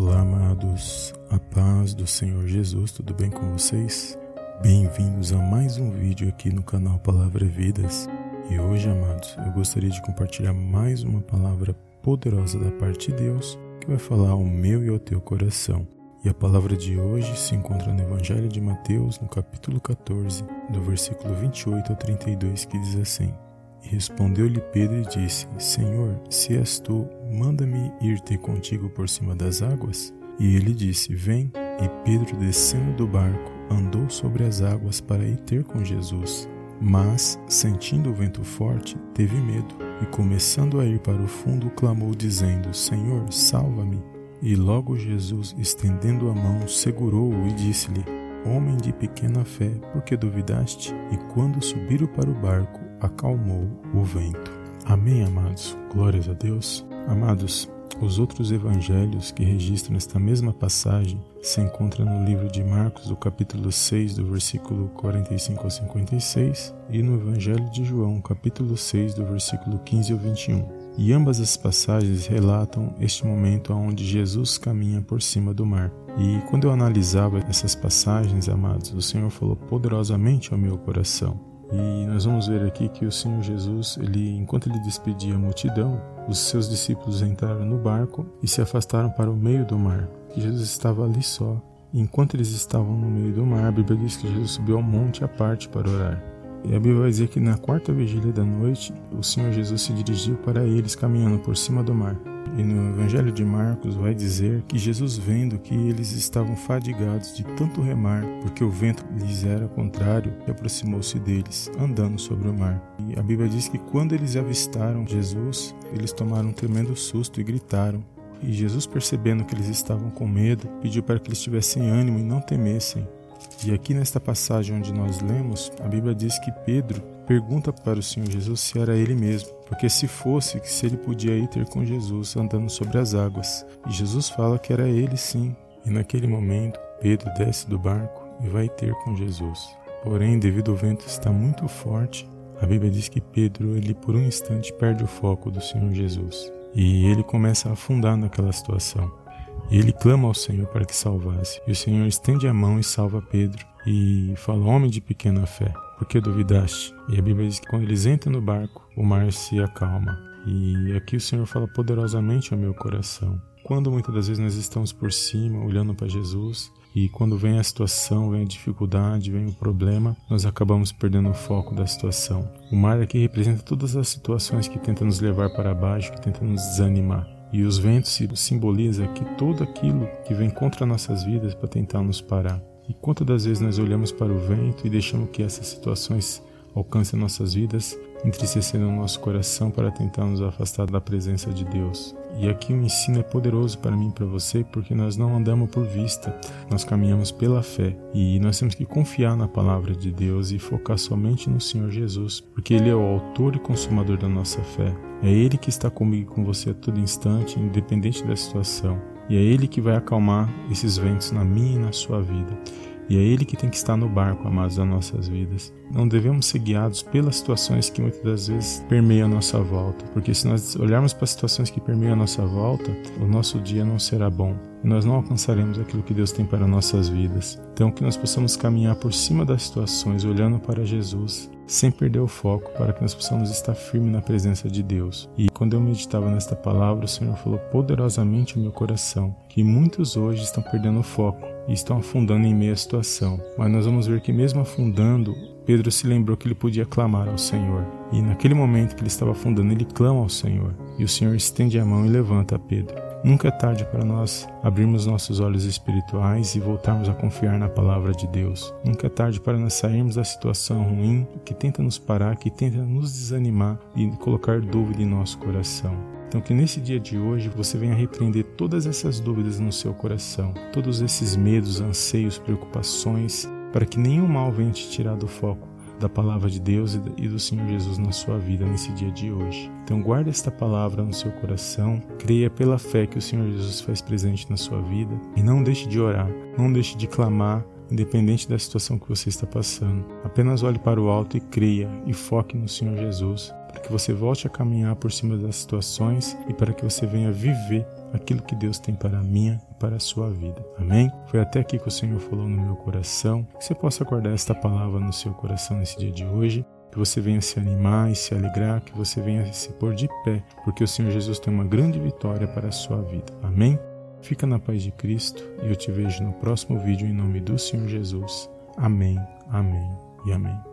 Olá, amados, a paz do Senhor Jesus, tudo bem com vocês? Bem-vindos a mais um vídeo aqui no canal Palavra Vidas. E hoje, amados, eu gostaria de compartilhar mais uma palavra poderosa da parte de Deus que vai falar ao meu e ao teu coração. E a palavra de hoje se encontra no Evangelho de Mateus, no capítulo 14, do versículo 28 ao 32, que diz assim: respondeu-lhe Pedro e disse: Senhor, se és tu, manda-me ir ter contigo por cima das águas? E ele disse: Vem. E Pedro, descendo do barco, andou sobre as águas para ir ter com Jesus. Mas, sentindo o vento forte, teve medo e, começando a ir para o fundo, clamou, dizendo: Senhor, salva-me. E logo Jesus, estendendo a mão, segurou-o e disse-lhe: Homem de pequena fé, por que duvidaste? E quando subiram para o barco, acalmou o vento. Amém, amados. Glórias a Deus. Amados, os outros evangelhos que registram esta mesma passagem se encontram no livro de Marcos, do capítulo 6, do versículo 45 ao 56, e no evangelho de João, capítulo 6, do versículo 15 ao 21. E ambas as passagens relatam este momento onde Jesus caminha por cima do mar. E quando eu analisava essas passagens, amados, o Senhor falou poderosamente ao meu coração. E nós vamos ver aqui que o Senhor Jesus, ele, enquanto ele despedia a multidão, os seus discípulos entraram no barco e se afastaram para o meio do mar. E Jesus estava ali só. Enquanto eles estavam no meio do mar, a Bíblia diz que Jesus subiu ao monte à parte para orar. E a Bíblia vai dizer que na quarta vigília da noite, o Senhor Jesus se dirigiu para eles caminhando por cima do mar. E no Evangelho de Marcos vai dizer que Jesus, vendo que eles estavam fadigados de tanto remar, porque o vento lhes era contrário, aproximou-se deles, andando sobre o mar. E a Bíblia diz que quando eles avistaram Jesus, eles tomaram um tremendo susto e gritaram. E Jesus, percebendo que eles estavam com medo, pediu para que eles tivessem ânimo e não temessem. E aqui nesta passagem onde nós lemos, a Bíblia diz que Pedro pergunta para o Senhor Jesus se era ele mesmo, porque se fosse, se ele podia ir ter com Jesus andando sobre as águas. E Jesus fala que era ele sim. E naquele momento, Pedro desce do barco e vai ter com Jesus. Porém, devido ao vento estar muito forte, a Bíblia diz que Pedro, ele por um instante perde o foco do Senhor Jesus. E ele começa a afundar naquela situação. E ele clama ao Senhor para que salvasse. E o Senhor estende a mão e salva Pedro. E fala: Homem de pequena fé, por que duvidaste? E a Bíblia diz que quando eles entram no barco, o mar se acalma. E aqui o Senhor fala poderosamente ao meu coração. Quando muitas das vezes nós estamos por cima, olhando para Jesus, e quando vem a situação, vem a dificuldade, vem o problema, nós acabamos perdendo o foco da situação. O mar aqui representa todas as situações que tentam nos levar para baixo, que tentam nos desanimar. E os ventos simbolizam aqui tudo aquilo que vem contra nossas vidas para tentar nos parar. E quantas das vezes nós olhamos para o vento e deixamos que essas situações alcancem nossas vidas, entristecendo o nosso coração para tentar nos afastar da presença de Deus. E aqui o ensino é poderoso para mim e para você, porque nós não andamos por vista, nós caminhamos pela fé. E nós temos que confiar na palavra de Deus e focar somente no Senhor Jesus, porque Ele é o autor e consumador da nossa fé. É Ele que está comigo e com você a todo instante, independente da situação. E é Ele que vai acalmar esses ventos na minha e na sua vida. E é Ele que tem que estar no barco, amados, das nossas vidas. Não devemos ser guiados pelas situações que muitas das vezes permeiam a nossa volta, porque se nós olharmos para as situações que permeiam a nossa volta, o nosso dia não será bom nós não alcançaremos aquilo que Deus tem para nossas vidas. Então, que nós possamos caminhar por cima das situações, olhando para Jesus, sem perder o foco, para que nós possamos estar firmes na presença de Deus. E quando eu meditava nesta palavra, o Senhor falou poderosamente ao meu coração que muitos hoje estão perdendo o foco e estão afundando em meio à situação. Mas nós vamos ver que, mesmo afundando, Pedro se lembrou que ele podia clamar ao Senhor. E naquele momento que ele estava afundando, ele clama ao Senhor. E o Senhor estende a mão e levanta Pedro. Nunca é tarde para nós abrirmos nossos olhos espirituais e voltarmos a confiar na palavra de Deus. Nunca é tarde para nós sairmos da situação ruim que tenta nos parar, que tenta nos desanimar e colocar dúvida em nosso coração. Então, que nesse dia de hoje você venha repreender todas essas dúvidas no seu coração, todos esses medos, anseios, preocupações, para que nenhum mal venha te tirar do foco da palavra de Deus e do Senhor Jesus na sua vida nesse dia de hoje. Então guarde esta palavra no seu coração, creia pela fé que o Senhor Jesus faz presente na sua vida e não deixe de orar, não deixe de clamar, independente da situação que você está passando. Apenas olhe para o alto e creia e foque no Senhor Jesus, que você volte a caminhar por cima das situações e para que você venha viver aquilo que Deus tem para a minha para a sua vida. Amém? Foi até aqui que o Senhor falou no meu coração. Que você possa guardar esta palavra no seu coração nesse dia de hoje que você venha se animar e se alegrar, que você venha se pôr de pé, porque o Senhor Jesus tem uma grande vitória para a sua vida. Amém? Fica na paz de Cristo e eu te vejo no próximo vídeo em nome do Senhor Jesus. Amém, amém e amém.